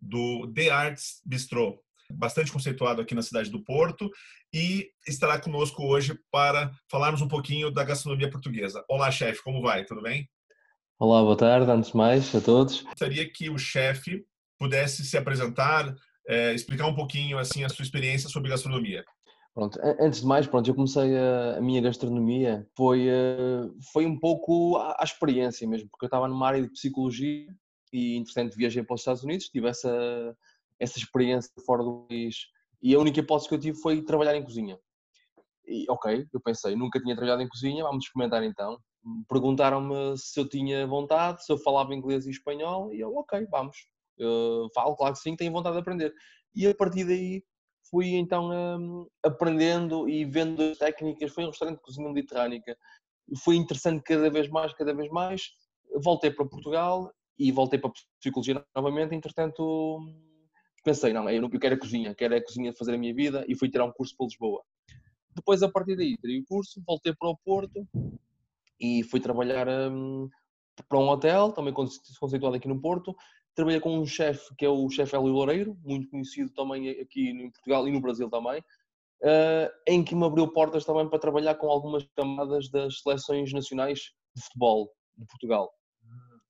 do The Arts Bistro, bastante conceituado aqui na cidade do Porto, e estará conosco hoje para falarmos um pouquinho da gastronomia portuguesa. Olá, chefe, como vai? Tudo bem? Olá, boa tarde, antes de mais, a todos. Gostaria que o chefe pudesse se apresentar, é, explicar um pouquinho assim a sua experiência sobre gastronomia. Pronto, antes de mais, pronto, eu comecei a, a minha gastronomia, foi, uh, foi um pouco a, a, experiência mesmo, porque eu estava numa área de psicologia e entretanto viajei para os Estados Unidos, tive essa, essa experiência fora do país e a única hipótese que eu tive foi trabalhar em cozinha. E ok, eu pensei, nunca tinha trabalhado em cozinha, vamos experimentar então. Perguntaram-me se eu tinha vontade, se eu falava inglês e espanhol, e eu, ok, vamos. Eu falo, claro que sim, tenho vontade de aprender. E a partir daí fui então um, aprendendo e vendo as técnicas. Foi um restaurante de cozinha mediterrânica. Foi interessante cada vez mais, cada vez mais. Voltei para Portugal e voltei para a psicologia novamente. Entretanto, pensei, não, eu, quero a cozinha, quero a cozinha fazer a minha vida e fui tirar um curso para Lisboa. Depois, a partir daí, tirei o curso, voltei para o Porto e fui trabalhar um, para um hotel, também conceituado aqui no Porto. Trabalhei com um chefe que é o chefe Hélio Loureiro, muito conhecido também aqui em Portugal e no Brasil também, uh, em que me abriu portas também para trabalhar com algumas camadas das seleções nacionais de futebol de Portugal.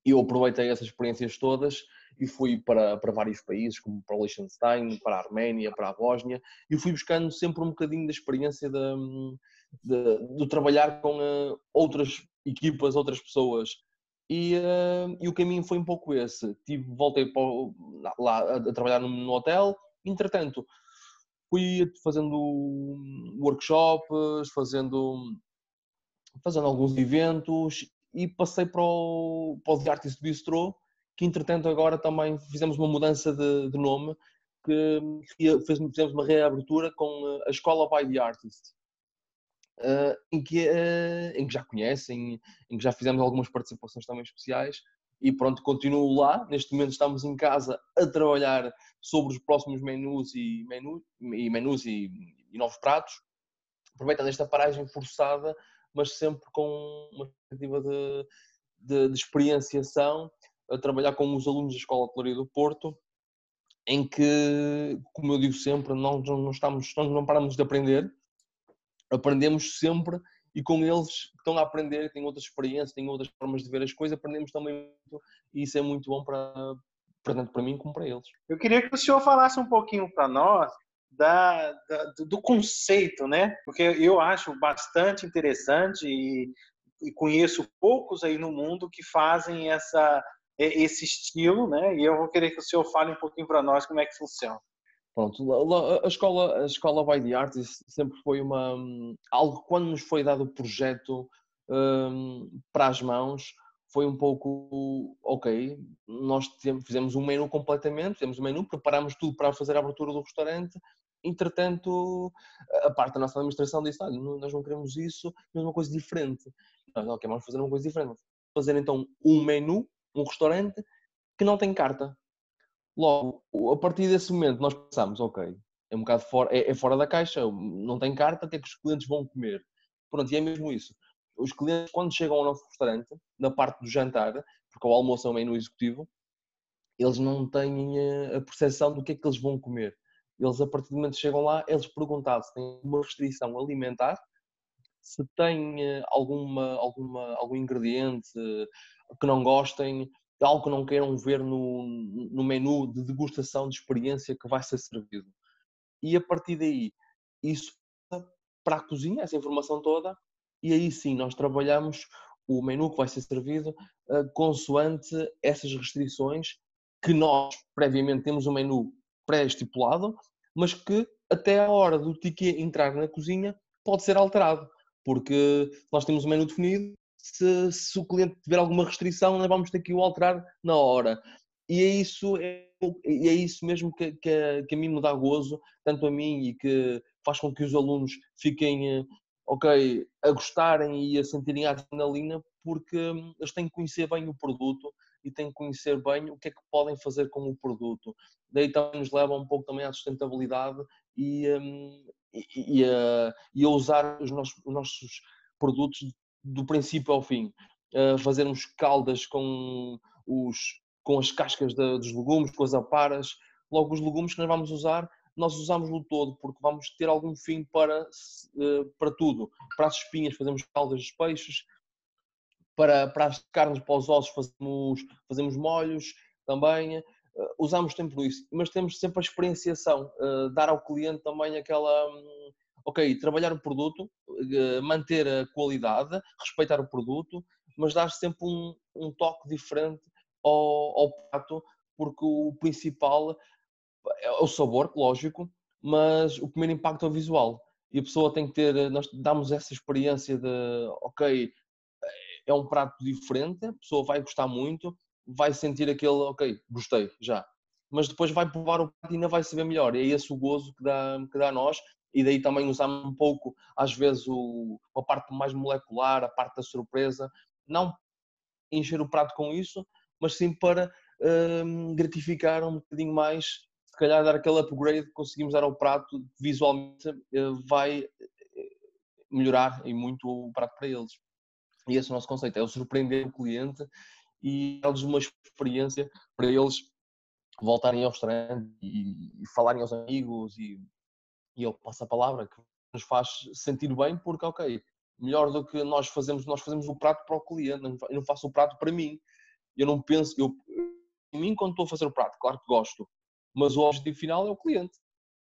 Eu aproveitei essas experiências todas e fui para, para vários países, como para o Liechtenstein, para a Arménia, para a Bósnia, e fui buscando sempre um bocadinho da experiência de, de, de trabalhar com uh, outras equipas, outras pessoas. E, uh, e, o caminho foi um pouco esse. Tive, voltei para, lá a, a trabalhar no, no, hotel, entretanto, fui fazendo workshops, fazendo, fazendo alguns eventos e passei para o, para o The Artist Bistro, que entretanto agora também fizemos uma mudança de, de nome, que fizemos uma reabertura com a Escola by the Artist. Uh, em, que, uh, em que já conhecem, em que já fizemos algumas participações também especiais e pronto, continuo lá. Neste momento estamos em casa a trabalhar sobre os próximos menus e, menu, e menus e, e novos pratos, aproveitando esta paragem forçada mas sempre com uma perspectiva de, de, de experienciação, a trabalhar com os alunos da Escola de Hotelaria do Porto, em que, como eu digo sempre, nós não, estamos, nós não paramos de aprender, aprendemos sempre e com eles que estão a aprender, têm outras experiências, têm outras formas de ver as coisas, aprendemos também muito e isso é muito bom para, tanto para mim como para eles. Eu queria que o senhor falasse um pouquinho para nós da, da, do conceito, né? Porque eu acho bastante interessante e, e, conheço poucos aí no mundo que fazem essa, esse estilo, né? E eu vou querer que o senhor fale um pouquinho para nós como é que funciona. Pronto, a escola, a escola By the Arts sempre foi uma algo quando nos foi dado o projeto um, para as mãos foi um pouco ok. Nós fizemos um menu completamente, fizemos um menu, preparámos tudo para fazer a abertura do restaurante Entretanto, a parte da nossa administração disse: olha, nós não queremos isso, queremos uma coisa diferente. Nós, ok, vamos fazer uma coisa diferente. Fazer então um menu, um restaurante que não tem carta. Logo, a partir desse momento, nós pensamos: ok, é um bocado fora, é, é fora da caixa, não tem carta, o que é que os clientes vão comer? Pronto, e é mesmo isso. Os clientes, quando chegam ao nosso restaurante, na parte do jantar, porque o almoço é um menu executivo, eles não têm a percepção do que é que eles vão comer eles, a partir do momento que chegam lá, eles perguntavam se têm uma restrição alimentar, se têm eh, alguma, alguma, algum ingrediente que não gostem, algo que não queiram ver no, no menu de degustação de experiência que vai ser servido. e a partir daí isso para a cozinha, essa informação toda, e aí sim nós trabalhamos o menu que vai ser servido uh, consoante essas restrições que nós previamente temos um menu pré-estipulado, mas que até a hora do ticket entrar na cozinha pode ser alterado, porque nós temos um menu definido, se, se o cliente tiver alguma restrição, nós vamos ter que o alterar na hora. E é isso, é, é isso mesmo que, que, que a mim me dá gozo, tanto a mim e que faz com que os alunos fiquem, eh, ok, a gostarem e a sentirem a adrenalina, porque hum, eles têm que conhecer bem o produto e têm que conhecer bem o que é que podem fazer com o produto. Daí também nos leva um pouco também à sustentabilidade e, um, e, e, a, e, a, usar os nossos, os nossos, produtos do princípio ao fim. Uh, fazermos caldas com, os, com as cascas de, dos legumes, com as aparas. Logo, os legumes que nós vamos usar, nós usamos o todo, porque vamos ter algum fim para, uh, para tudo. Para as espinhas, fazemos caldas dos peixes, para, para as carnes, para os ossos, fazemos, fazemos molhos também. Uh, usamos sempre isso, mas temos sempre a experienciação, uh, dar ao cliente também aquela. Um, ok, trabalhar o produto, uh, manter a qualidade, respeitar o produto, mas dar sempre um, um toque diferente ao, ao prato, porque o principal é o sabor, lógico, mas o primeiro impacto é o visual. E a pessoa tem que ter, nós damos essa experiência de, ok, é um prato diferente, a pessoa vai gostar muito, vai sentir aquele, ok, gostei já. Mas depois vai provar o prato e ainda vai saber melhor. E é esse o gozo que dá, que dá a nós. E daí também usamos um pouco, às vezes, o, a parte mais molecular, a parte da surpresa. Não encher o prato com isso, mas sim para hum, gratificar um bocadinho mais, se calhar dar aquele upgrade que conseguimos dar ao prato, visualmente uh, vai eh, melhorar e muito o prato para eles. E esse é o nosso conceito, é o surpreender o cliente e dar-lhes uma experiência para eles voltarem ao restaurante e, e falarem aos amigos e, e a palavra que nos faz sentir bem porque, ok, melhor do que nós fazemos, nós fazemos o prato para o cliente, eu não faço o prato para mim. Eu não penso, eu, em mim quando estou a fazer o prato, claro que gosto, mas o objetivo final é o cliente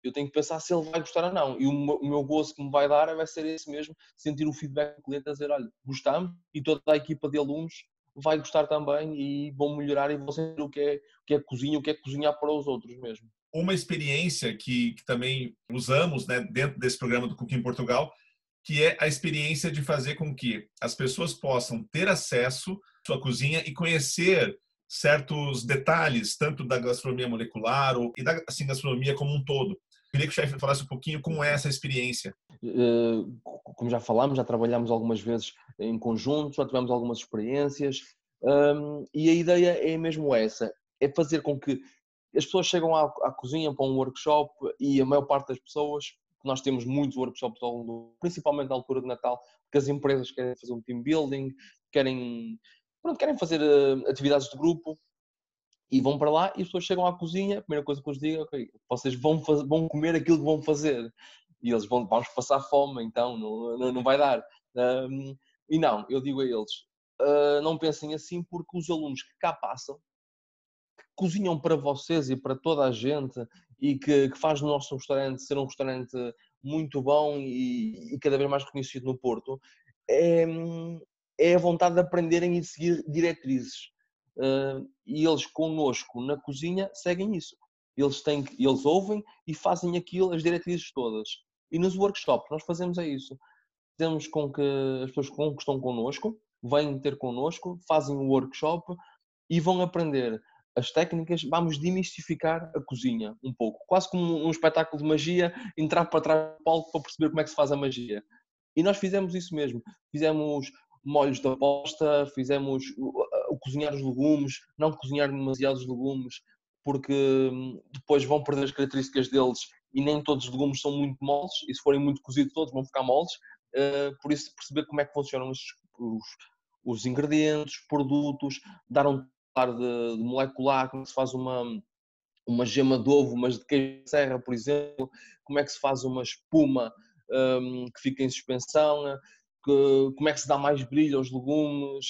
eu tenho que pensar se ele vai gostar ou não. E o meu, gozo que me vai dar vai ser esse mesmo, sentir o feedback do cliente a dizer, olha, gostamos e toda a equipa de alunos vai gostar também e vão melhorar e vão sentir o que é, o que é cozinha, o que é cozinhar para os outros mesmo. Uma experiência que, que também usamos né, dentro desse programa do Cooking Portugal, que é a experiência de fazer com que as pessoas possam ter acesso à sua cozinha e conhecer certos detalhes, tanto da gastronomia molecular ou, e da assim, gastronomia como um todo. Queria que o chefe falasse um pouquinho como é essa experiência. Eh, como já falámos, já trabalhamos algumas vezes em conjunto, já tivemos algumas experiências e a ideia é mesmo essa, é fazer com que as pessoas chegam à, à cozinha para um workshop e a maior parte das pessoas, nós temos muitos workshops ao longo, principalmente na altura de Natal, porque as empresas querem fazer um team building, querem, pronto, querem fazer eh, atividades de grupo e vão para lá e as pessoas chegam à cozinha, a primeira coisa que eu lhes digo é ok, vocês vão, fazer, vão comer aquilo que vão fazer e eles vão, vamos passar fome, então não, não, não vai dar. Um, e não, eu digo a eles, uh, não pensem assim porque os alunos que cá passam, que cozinham para vocês e para toda a gente e que, que faz o nosso restaurante ser um restaurante muito bom e, e cada vez mais reconhecido no Porto, é, é a vontade de aprenderem e de seguir diretrizes e eles connosco na cozinha seguem isso. Eles, têm, eles ouvem e fazem aquilo, as diretrizes todas. E nos workshops nós fazemos é isso. Fazemos com que as pessoas que estão connosco vêm ter connosco, fazem o workshop e vão aprender as técnicas, vamos demistificar a cozinha um pouco. Quase como um espetáculo de magia, entrar para trás do palco para perceber como é que se faz a magia. E nós fizemos isso mesmo. Fizemos molhos de aposta, fizemos o cozinhar os legumes, não cozinhar demasiados legumes, porque hum, depois vão perder as características deles e nem todos os legumes são muito moles, e se forem muito cozidos todos vão ficar moles, uh, por isso perceber como é que funcionam os, os, os ingredientes, produtos, dar um par de, de, molecular, como é se faz uma, uma gema de ovo, mas de queijo de serra, por exemplo, como é que se faz uma espuma um, que fica em suspensão, que, como é que se dá mais brilho aos legumes,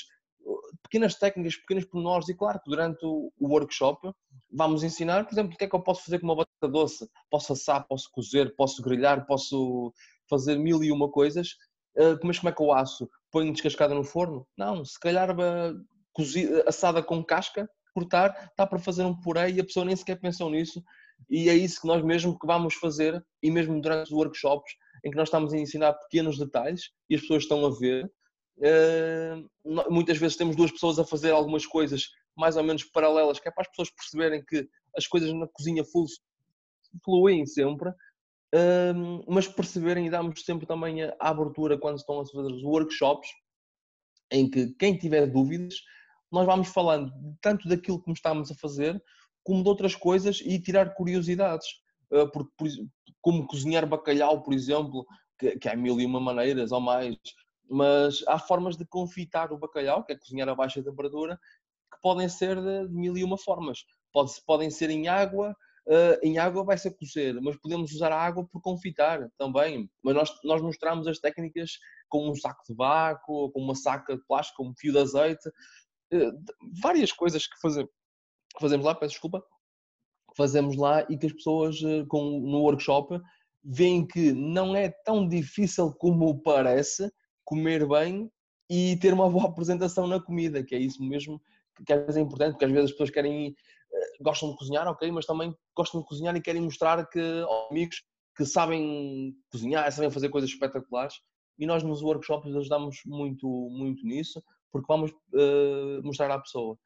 pequenas técnicas, pequenos pormenores, e claro que durante o workshop vamos ensinar, por exemplo, o que é que eu posso fazer com uma batata doce. Posso assar, posso cozer, posso grelhar, posso fazer mil e uma coisas, uh, mas como é que eu asso? Ponho descascada no forno? Não, se calhar uh, cozida, assada com casca, cortar, está para fazer um puré e a pessoa nem sequer pensou nisso. E é isso que nós mesmo que vamos fazer, e mesmo durante os workshops, em que nós estamos a ensinar pequenos detalhes e as pessoas estão a ver. Uh, muitas vezes temos duas pessoas a fazer algumas coisas mais ou menos paralelas, que é para as pessoas perceberem que as coisas na cozinha fluem sempre, uh, mas perceberem e damos sempre também a abertura quando estão a fazer os workshops, em que quem tiver dúvidas, nós vamos falando tanto daquilo que estamos a fazer, como de outras coisas e tirar curiosidades. Uh, por, como cozinhar bacalhau, por exemplo, que, que há mil e uma maneiras ou mais, mas há formas de confitar o bacalhau, que é cozinhar a baixa temperatura, que podem ser de mil e uma formas. Pode, podem ser em água, uh, em água vai ser cozer, mas podemos usar a água por confitar também. Mas nós, nós mostramos as técnicas com um saco de vácuo, com uma saca de plástico, com um fio de azeite, uh, várias coisas que, fazer, que fazemos lá, peço desculpa, fazemos lá e que as pessoas uh, com, no workshop veem que não é tão difícil como parece comer bem e ter uma boa apresentação na comida, que é isso mesmo que às vezes é importante, porque às vezes as pessoas querem, eh, gostam de cozinhar, ok, mas também gostam de cozinhar e querem mostrar que aos amigos que sabem cozinhar, sabem fazer coisas espetaculares. E nós nos workshops ajudamos muito, muito nisso, porque vamos uh, mostrar à pessoa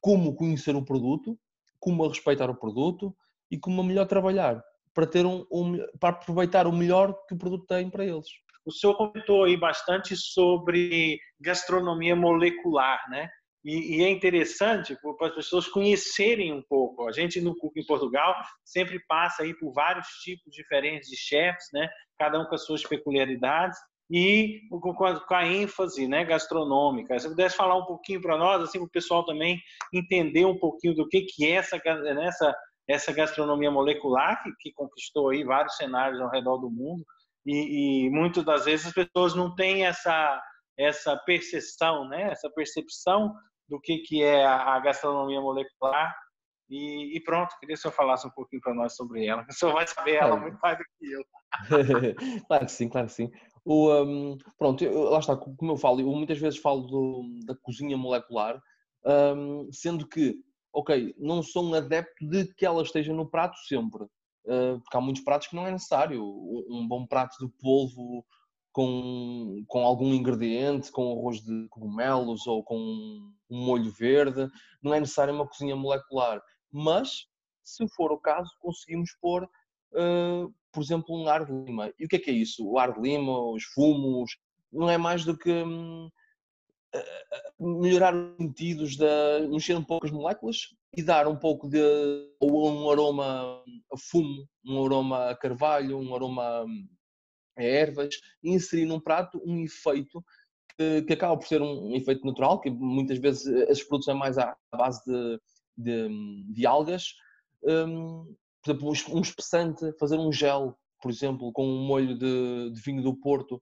como conhecer o produto, como respeitar o produto e como melhor trabalhar para ter um, um, para aproveitar o melhor que o produto tem para eles. O senhor comentou aí bastante sobre gastronomia molecular, né? E, e, é interessante para as pessoas conhecerem um pouco. A gente no Cook em Portugal sempre passa aí por vários tipos diferentes de chefs, né? Cada um com as suas peculiaridades e com a, com a ênfase, né, gastronômica. Se pudesse falar um pouquinho para nós, assim, para o pessoal também entender um pouquinho do que que é essa né, essa essa gastronomia molecular que, que conquistou aí vários cenários ao redor do mundo e, e muitas das vezes as pessoas não têm essa essa percepção, né? Essa percepção do que que é a, gastronomia molecular e, e, pronto, queria que o senhor falasse um pouquinho para nós sobre ela. O senhor vai saber ela muito mais do que eu. claro que sim, claro que sim. O, um, pronto, eu, lá está, como eu falo, eu muitas vezes falo do, da cozinha molecular, um, sendo que, ok, não sou um adepto de que ela esteja no prato sempre. Eh, porque há muitos pratos que não é necessário. Um bom prato de polvo com, com algum ingrediente, com arroz de cogumelos ou com um molho verde, não é necessário uma cozinha molecular. Mas, se for o caso, conseguimos pôr, uh, por exemplo, um ar de lima. E o que é que é isso? O ar de lima, os fumos, não é mais do que hum, melhorar os sentidos, de mexer um pouco as moléculas e dar um pouco de um aroma a fumo, um aroma a carvalho, um aroma a ervas, e inserir num prato um efeito que, que acaba por ser um, efeito natural, que muitas vezes esses produtos é mais à base de, de, de algas. Um, por exemplo, um espessante, fazer um gel, por exemplo, com um molho de, de vinho do Porto,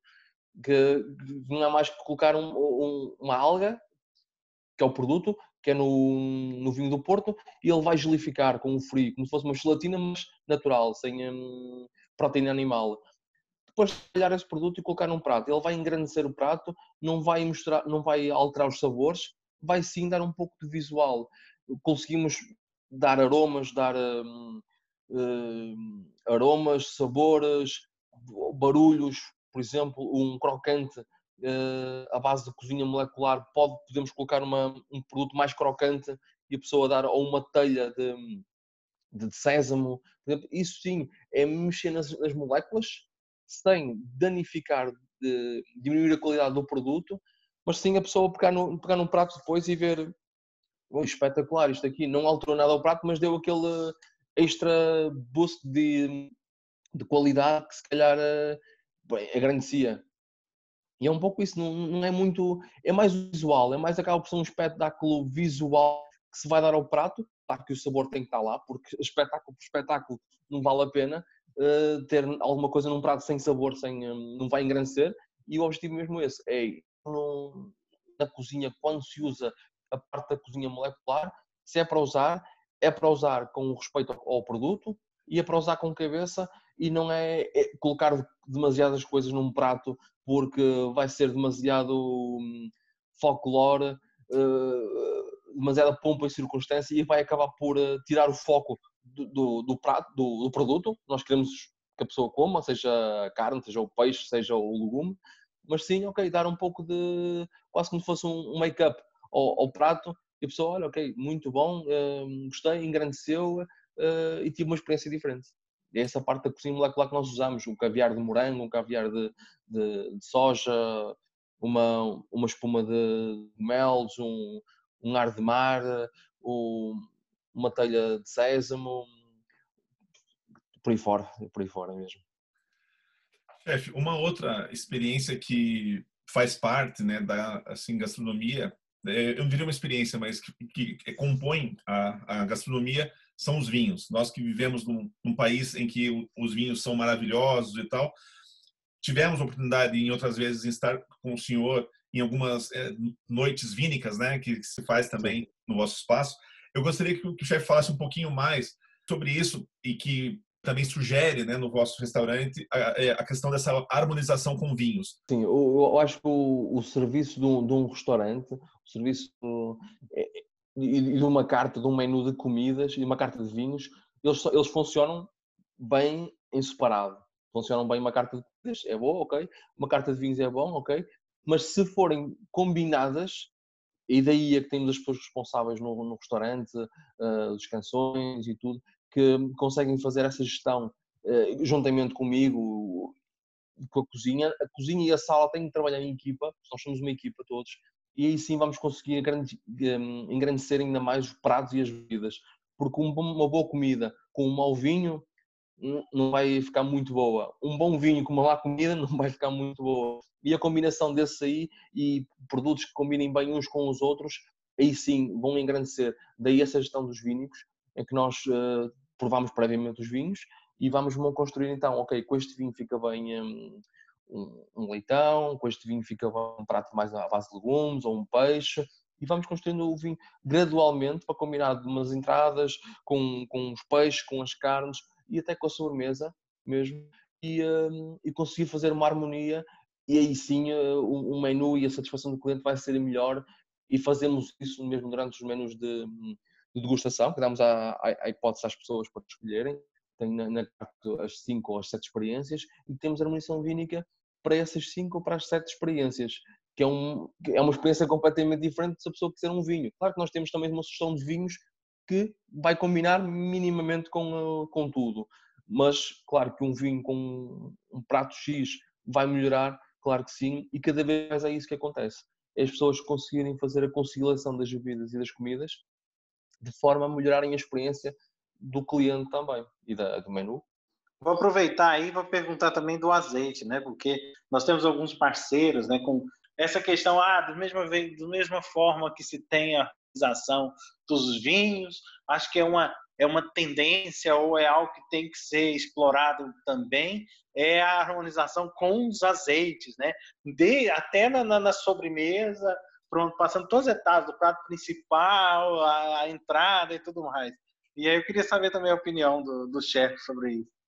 que não é mais que colocar um, um, uma alga, que é o produto, que é no, no vinho do Porto, e ele vai gelificar com o frio, como se fosse uma gelatina, mas natural, sem hum, proteína animal. Depois de olhar esse produto e colocar num prato, ele vai engrandecer o prato, não vai mostrar, não vai alterar os sabores, vai sim dar um pouco de visual. Conseguimos dar aromas, dar hum, hum, aromas, sabores, barulhos, por exemplo, um crocante à base de cozinha molecular, pode, podemos colocar uma, um produto mais crocante e a pessoa dar ou uma telha de, de sésamo. Exemplo, isso sim é mexer nas, nas moléculas sem danificar, de, diminuir a qualidade do produto, mas sim a pessoa pegar, no, pegar num prato depois e ver oh, espetacular, isto aqui não alterou nada ao prato, mas deu aquele extra boost de, de qualidade que se calhar eh, agrandecia. E é um pouco isso, não, não é muito. É mais visual, é mais acaba por um espetáculo visual que se vai dar ao prato. Claro que o sabor tem que estar lá, porque espetáculo por espetáculo não vale a pena uh, ter alguma coisa num prato sem sabor, sem, um, não vai engrandecer. E o objetivo mesmo é esse: é não, na cozinha quando se usa a parte da cozinha molecular, se é para usar, é para usar com respeito ao produto é para usar com cabeça e não é, é colocar demasiadas coisas num prato porque vai ser demasiado hum, folclore, uh, demasiada pompa e circunstância e vai acabar por uh, tirar o foco do, do, do prato, do, do, produto. Nós queremos que a pessoa coma, seja a carne, seja o peixe, seja o legume, mas sim, ok, dar um pouco de quase como se fosse um make-up ao, ao, prato e a pessoa, olha, ok, muito bom, uh, gostei, engrandeceu uh, e tive uma experiência diferente. É essa parte da cozinha molecular que nós usamos, um caviar de morango, um caviar de, de, de soja, uma, uma espuma de mel, um, um ar de mar, um, uma telha de sésamo, por aí fora, por aí fora mesmo. Chefe, uma outra experiência que faz parte né, da assim, gastronomia, é, eu não diria uma experiência, mas que, que compõe a, a, gastronomia, são os vinhos. Nós que vivemos num, num, país em que os vinhos são maravilhosos e tal, tivemos a oportunidade em outras vezes de estar com o senhor em algumas é, noites vínicas, né, que, que, se faz também no vosso espaço. Eu gostaria que, que o chefe falasse um pouquinho mais sobre isso e que também sugere né, no vosso restaurante a, a, questão dessa harmonização com vinhos. Sim, eu, eu acho que o, o serviço de um, de um, restaurante, o serviço de, é, de uma carta, de um menu de comidas e uma carta de vinhos, eles, eles funcionam bem em separado. Funcionam bem uma carta de comidas, é boa, ok. Uma carta de vinhos é bom, ok. Mas se forem combinadas, e daí é que temos as pessoas responsáveis no, no restaurante, uh, dos canções e tudo, que conseguem fazer essa gestão uh, juntamente comigo, com a cozinha. A cozinha e a sala têm que trabalhar em equipa, nós somos uma equipa todos, e aí sim vamos conseguir um, engrandecer ainda mais os pratos e as bebidas. Porque uma boa comida com um mau vinho não vai ficar muito boa. Um bom vinho com uma má comida não vai ficar muito boa. E a combinação desses aí e produtos que combinem bem uns com os outros, aí sim vão engrandecer. Daí essa gestão dos vínicos, em que nós uh, provamos previamente os vinhos e vamos construir então, ok, com este vinho fica bem um, um, leitão, com este vinho fica um prato mais à base de legumes ou um peixe, e vamos construindo o vinho gradualmente para combinar umas entradas com, com os peixes, com as carnes e até com a sobremesa mesmo, e, um, e conseguir fazer uma harmonia e aí sim uh, o, menu e a satisfação do cliente vai ser melhor e fazemos isso mesmo durante os menus de, de degustação, que damos a, a, a, hipótese às pessoas para escolherem, tem na, na as 5 ou as 7 experiências e temos a harmonização vínica para essas 5 ou para as 7 experiências, que é, um, que é uma experiência completamente diferente se a pessoa quiser um vinho. Claro que nós temos também uma sugestão de vinhos que vai combinar minimamente com, com tudo. Mas, claro que um vinho com um prato X vai melhorar, claro que sim, e cada vez mais é isso que acontece. É as pessoas conseguirem fazer a conciliação das bebidas e das comidas de forma a melhorarem a experiência do cliente também e da, do menu. Vou aproveitar aí e vou perguntar também do azeite, né? Porque nós temos alguns parceiros, né? Com essa questão, ah, da mesma, da mesma forma que se tem a harmonização dos vinhos, acho que é uma, é uma tendência ou é algo que tem que ser explorado também, é a harmonização com os azeites, né? De, até na, na, na sobremesa, pronto, passando todas as etapas, do prato principal, a, a, entrada e tudo mais. E aí eu queria saber também a opinião do, do chefe sobre isso.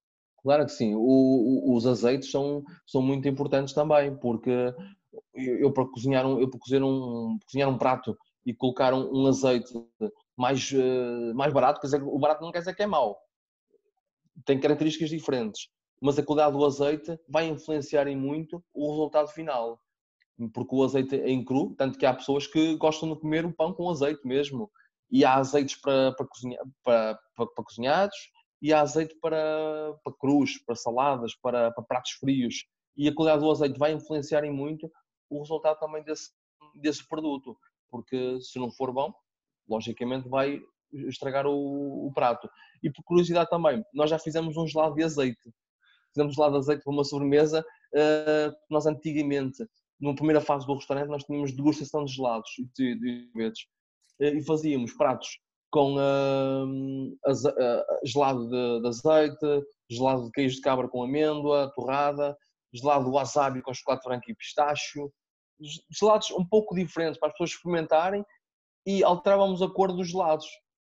Claro que sim, o, o, os azeites são, são muito importantes também, porque eu, eu para cozinhar um, eu para cozinhar um, cozinhar um prato e colocar um, um azeite mais, uh, mais barato, quer dizer, o barato não quer dizer que é mau. Tem características diferentes, mas a qualidade do azeite vai influenciar em muito o resultado final. Porque o azeite é em cru, tanto que há pessoas que gostam de comer o pão com azeite mesmo. E há azeites para, para, cozinhar, para, para, para cozinhados e há azeite para, para crus, para saladas, para, para pratos frios. E a qualidade do azeite vai influenciar em muito o resultado também desse, desse produto porque se não for bom, logicamente vai estragar o, o, prato. E por curiosidade também, nós já fizemos um gelado de azeite. Fizemos gelado de azeite para uma sobremesa. Uh, nós antigamente, numa primeira fase do restaurante, nós tínhamos degustação de gelados de, de, de uh, e fazíamos pratos com uh, gelado de, de, azeite, gelado de queijo de cabra com amêndoa, torrada, gelado de wasabi com chocolate branco e pistacho, gelados um pouco diferentes para as pessoas experimentarem e alterávamos a cor dos gelados.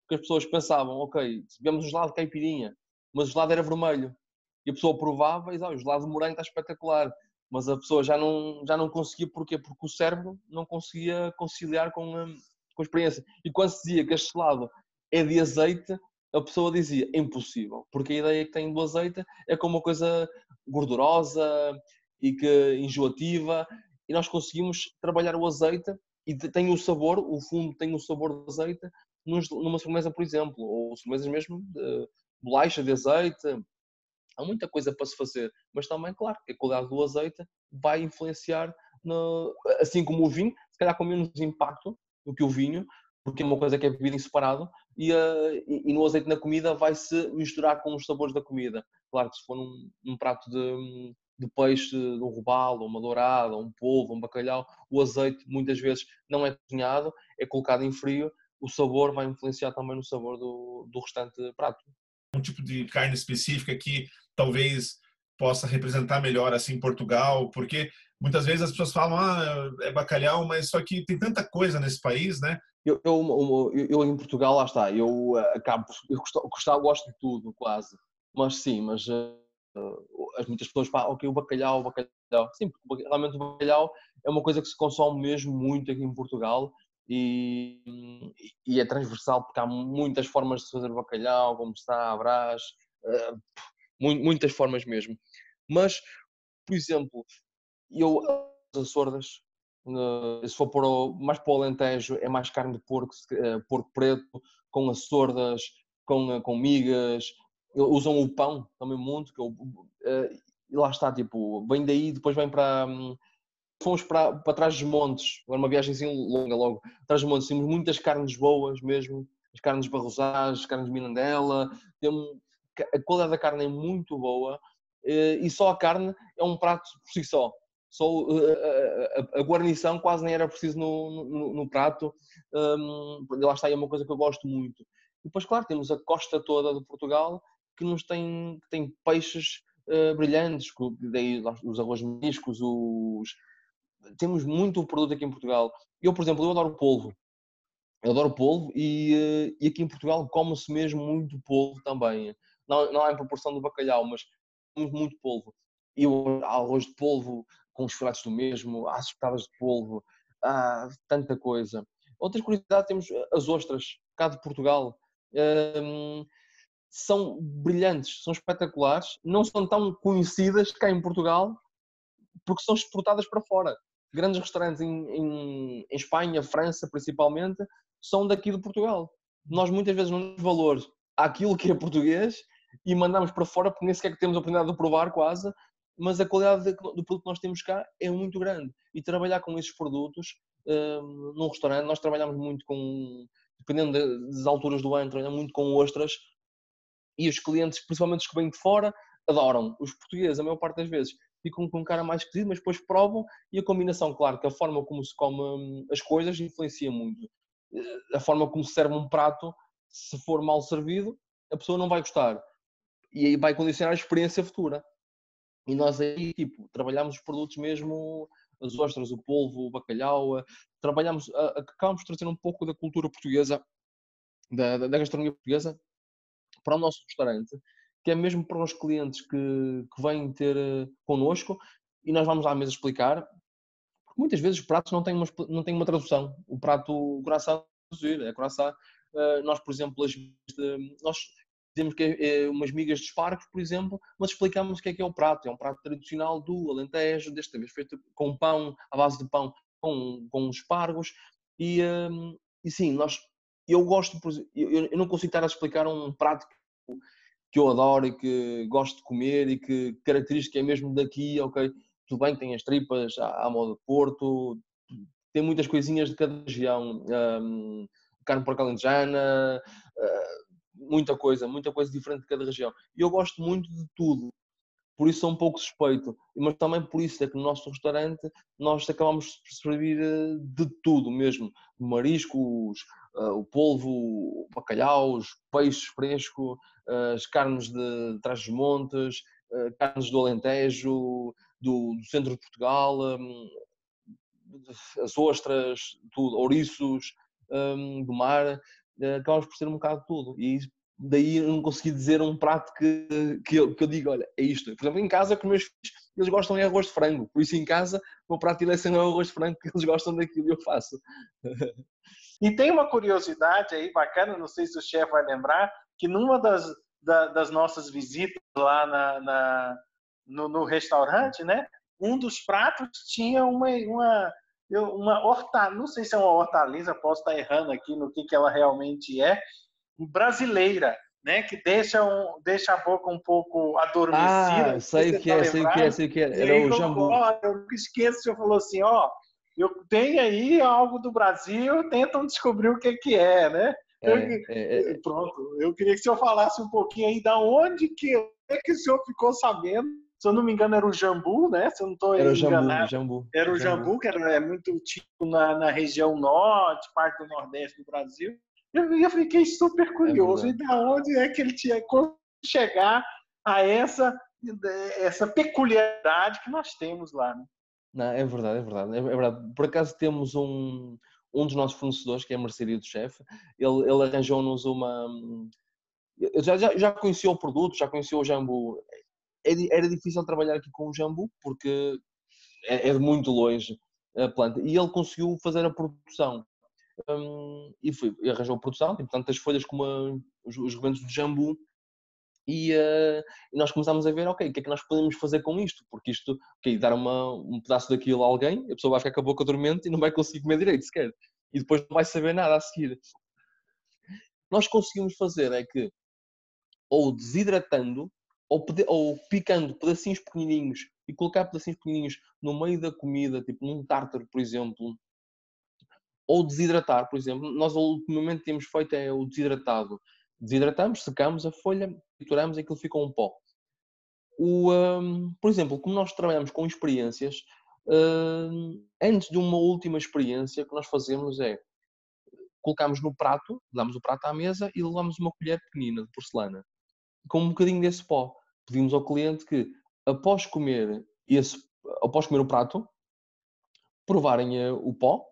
Porque as pessoas pensavam, ok, tivemos um gelado de caipirinha, mas o gelado era vermelho. E a pessoa provava e dizia, ah, o gelado de morango está espetacular. Mas a pessoa já não, já não conseguia, porquê? Porque o cérebro não conseguia conciliar com a, com experiência. E quando se dizia que este gelado é de azeite, a pessoa dizia, impossível. Porque a ideia que tem do azeite é como uma coisa gordurosa e que enjoativa. E nós conseguimos trabalhar o azeite e tem o sabor, o fundo tem o sabor de azeite numa sobremesa, por exemplo, ou sobremesas mesmo de bolacha de azeite. Há muita coisa para se fazer, mas também, claro, a qualidade do azeite vai influenciar, no, assim como o vinho, se calhar com menos impacto do que o vinho, porque é uma coisa que é bebida em separado, e, uh, e, no azeite na comida vai se misturar com os sabores da comida. Claro que se for num, num prato de, de peixe, de um robalo, uma dourada, um polvo, um bacalhau, o azeite muitas vezes não é cozinhado, é colocado em frio, o sabor vai influenciar também no sabor do, do restante prato. Um tipo de carne específica que talvez possa representar melhor assim Portugal, porque muitas vezes as pessoas falam ah, é bacalhau, mas só que tem tanta coisa nesse país, né? Eu, eu, eu, eu em Portugal, lá está, eu eh, acabo, eu gosto, gosto de tudo quase, mas sim, mas uh, as muitas pessoas falam, ok, o bacalhau, o bacalhau. Sim, porque realmente o bacalhau é uma coisa que se consome mesmo muito aqui em Portugal e, e é transversal porque há muitas formas de fazer bacalhau, como está, brás, uh, muitas formas mesmo. Mas, por exemplo, eu as sordas, uh, se for para o, mais para o Alentejo, é mais carne de porco, uh, porco preto, com as sordas, com, com migas, usam o pão também muito, que eu, e lá está, tipo, vem daí, depois vem para. Um, fomos para, para trás dos montes, era uma viagem assim longa logo. Trás dos montes, temos muitas carnes boas mesmo, as carnes barrosás, as carnes de Mirandela, temos, a qualidade da carne é muito boa eh, e só a carne é um prato por si só. Só eh, a, a, guarnição quase nem era preciso no, no, no prato, um, lá está, é uma coisa que eu gosto muito. E depois, claro, temos a costa toda de Portugal, que nos tem, que tem peixes uh, brilhantes, daí os arroz meniscos, os... temos muito produto aqui em Portugal. Eu, por exemplo, eu adoro polvo. Eu adoro polvo e, e aqui em Portugal come-se mesmo muito polvo também. Não, não é em proporção do bacalhau, mas comemos muito polvo. E o arroz de polvo com os filetes do mesmo, as espetadas de polvo, há tanta coisa. Outras curiosidades, temos as ostras, cá de Portugal. São brilhantes, são espetaculares, não são tão conhecidas cá em Portugal porque são exportadas para fora. Grandes restaurantes em, em, em Espanha, França principalmente, são daqui de Portugal. Nós muitas vezes não damos valor àquilo que é português e mandamos para fora porque nem sequer temos a oportunidade de provar quase, mas a qualidade do produto que nós temos cá é muito grande. E trabalhar com esses produtos um, num restaurante, nós trabalhamos muito com, dependendo das alturas do ano, trabalhamos muito com ostras e os clientes, principalmente os que vêm de fora, adoram. Os portugueses, a maior parte das vezes, ficam com um cara mais esquisito, mas depois provam e a combinação, claro, que a forma como se come hum, as coisas influencia muito. Eh, a forma como se serve um prato, se for mal servido, a pessoa não vai gostar. E vai condicionar a experiência futura. E nós aí, tipo, trabalhamos os produtos mesmo, as ostras, o polvo, o bacalhau, eh, trabalhamos, acabamos de trazer um pouco da cultura portuguesa, da, da gastronomia portuguesa, para o nosso restaurante, que é mesmo para os clientes que, que vêm ter eh, connosco e nós vamos à mesa explicar. Porque muitas vezes os pratos não têm uma, não têm uma tradução. O prato, o coração é coração. Uh, nós, por exemplo, as, nós dizemos que é, umas migas de espargos, por exemplo, mas explicamos o que é que é o prato. É um prato tradicional do Alentejo, desta vez feito com pão, à base de pão com, com espargos. E, um, e sim, nós eu gosto, eu, eu não consigo estar a explicar um prato que, que eu adoro e que gosto de comer e que característica é mesmo daqui, ok? Tudo bem, tem as tripas à, à moda de Porto, tem muitas coisinhas de cada região, um, carne porca alentejana, uh, muita coisa, muita coisa diferente de cada região. E eu gosto muito de tudo, por isso sou um pouco suspeito, mas também por isso é que no nosso restaurante nós acabamos de servir eh, de tudo mesmo, mariscos, uh, o polvo, bacalhaus, peixe fresco, uh, as carnes de trás dos montes, carnes do Alentejo, do, do, centro de Portugal, as ostras, tudo, ouriços do mar, uh, acabamos por ser um bocado tudo. E daí eu não consegui dizer um prato que, que, eu, que eu digo, olha, é isto. Por exemplo, em casa com meus filhos, eles gostam de arroz de frango, por isso em casa o meu prato de eleição é o arroz de frango, que eles gostam daquilo e eu faço. E tem uma curiosidade aí bacana, não sei se o chefe vai lembrar, que numa das, da, das nossas visitas lá na, na no, no, restaurante, né, um dos pratos tinha uma, uma, uma horta, não sei se é uma hortaliça, posso estar errando aqui no que, que ela realmente é, brasileira, né, que deixa, um, deixa a boca um pouco adormecida. Ah, sei o que, é, sei o que é, sei o que é, era o jambu. Ó, eu nunca esqueço, você falou assim, ó, eu tenho aí algo do Brasil, tentam descobrir o que que é, né? É, é, é. Pronto, eu queria que o senhor falasse um pouquinho aí da onde que, é que o senhor ficou sabendo se eu não me engano, era o jambu, né? Se eu não estou Era o jambu, jambu. Era o jambu, jambu, que era, é muito típico na, na região norte, parte do nordeste do Brasil. Eu, eu fiquei super é curioso. É e da onde é que ele tinha como chegar a essa, essa peculiaridade que nós temos lá, né? Não, é verdade, é verdade, é verdade. Por acaso temos um, um dos nossos fornecedores, que é a mercearia do chefe, ele, ele arranjou-nos uma. Eu já, já, já conhecia o produto, já conhecia o jambu. Era difícil trabalhar aqui com o jambu, porque é, é de muito longe a planta. E ele conseguiu fazer a produção um, e, foi, e arranjou a produção, tem tantas folhas como a, os, os rebentos de jambu. E, uh, e, nós começámos a ver, ok, o que é que nós podemos fazer com isto? Porque isto, ok, dar uma, um pedaço daquilo a alguém, a pessoa vai ficar com a boca dormente e não vai conseguir comer direito sequer. E depois não vai saber nada a seguir. Nós conseguimos fazer é que, ou desidratando, ou, ou picando pedacinhos pequenininhos e colocar pedacinhos pequenininhos no meio da comida, tipo num tártaro, por exemplo, ou desidratar, por exemplo. Nós ultimamente temos feito é o desidratado. Desidratamos, secamos a folha, trituramos e aquilo fica um pó. O, um, por exemplo, como nós trabalhamos com experiências, um, antes de uma última experiência, o que nós fazemos é colocamos no prato, damos o prato à mesa e levamos uma colher pequenina de porcelana com um bocadinho desse pó. Pedimos ao cliente que, após comer, esse, após comer o prato, provarem eh, o pó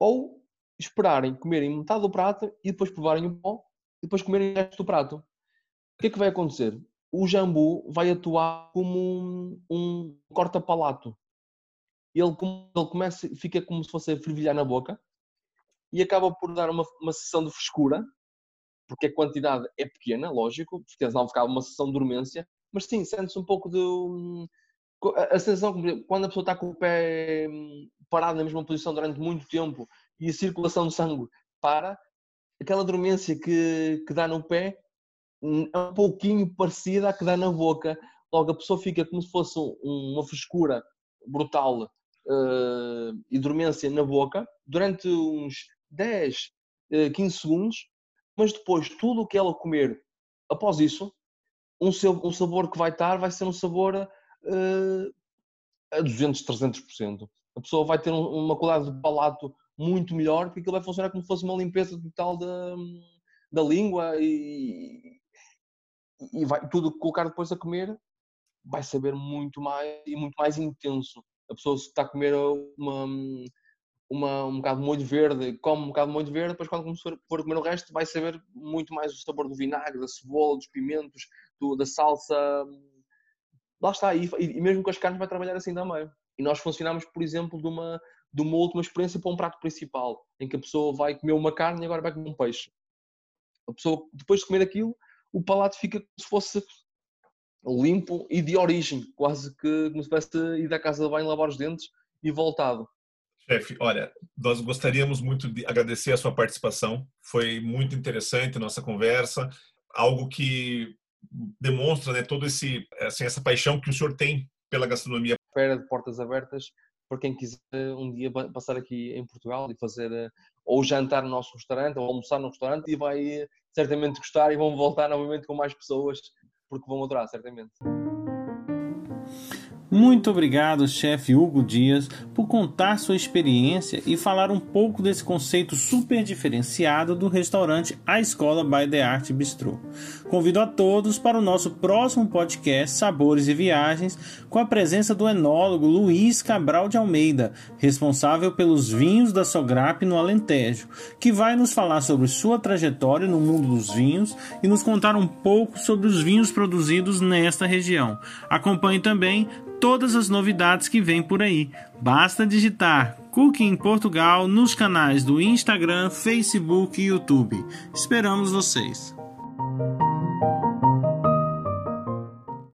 ou esperarem comerem metade do prato e depois provarem o pó e depois comerem o resto do prato. O que é que vai acontecer? O jambu vai atuar como um, um corta-palato. Ele, ele começa, fica como se fosse a fervilhar na boca e acaba por dar uma, uma sessão de frescura, porque a quantidade é pequena, lógico, porque senão ficava uma sessão de dormência, mas sim, sente-se um pouco de. A sensação quando a pessoa está com o pé hum, parado na mesma posição durante muito tempo e a circulação de sangue para, aquela dormência que, que dá no pé hum, é um pouquinho parecida à que dá na boca. Logo, a pessoa fica como se fosse uma frescura brutal uh, e dormência na boca durante uns 10, uh, 15 segundos, mas depois tudo o que ela comer após isso, um, um sabor que vai estar vai ser um sabor uh, a 200, 300% a pessoa vai ter uma qualidade de palato muito melhor, porque aquilo vai funcionar como se fosse uma limpeza total da, da língua e, e vai tudo colocar depois a comer vai saber muito mais e muito mais intenso. A pessoa se está a comer uma, uma, um bocado de molho verde, come um bocado de molho verde, depois quando for comer o resto vai saber muito mais o sabor do vinagre, da cebola, dos pimentos, do, da salsa. Lá está, e, e mesmo com as carnes vai trabalhar assim também. E nós funcionamos, por exemplo, de uma, de uma última experiência para um prato principal, em que a pessoa vai comer uma carne e agora vai comer um peixe. A pessoa, depois de comer aquilo, o palato fica como se fosse limpo e de origem, quase que como se tivesse ido à casa de banho lavar os dentes e voltado. Chefe, olha, nós gostaríamos muito de agradecer a sua participação. Foi muito interessante a nossa conversa, algo que demonstra né, todo esse assim, essa paixão que o senhor tem pela gastronomia espera de portas abertas para quem quiser um dia passar aqui em Portugal e fazer eh, ou jantar no nosso restaurante ou almoçar no restaurante e vai eh, certamente gostar e vão voltar novamente com mais pessoas porque vão adorar, certamente. Muito obrigado, chefe Hugo Dias, por contar sua experiência e falar um pouco desse conceito super diferenciado do restaurante A Escola by the Art Bistrô. Convido a todos para o nosso próximo podcast Sabores e Viagens, com a presença do enólogo Luiz Cabral de Almeida, responsável pelos vinhos da Sograp no Alentejo, que vai nos falar sobre sua trajetória no mundo dos vinhos e nos contar um pouco sobre os vinhos produzidos nesta região. Acompanhe também todas as novidades que vêm por aí. Basta digitar Cooking Portugal nos canais do Instagram, Facebook e YouTube. Esperamos vocês!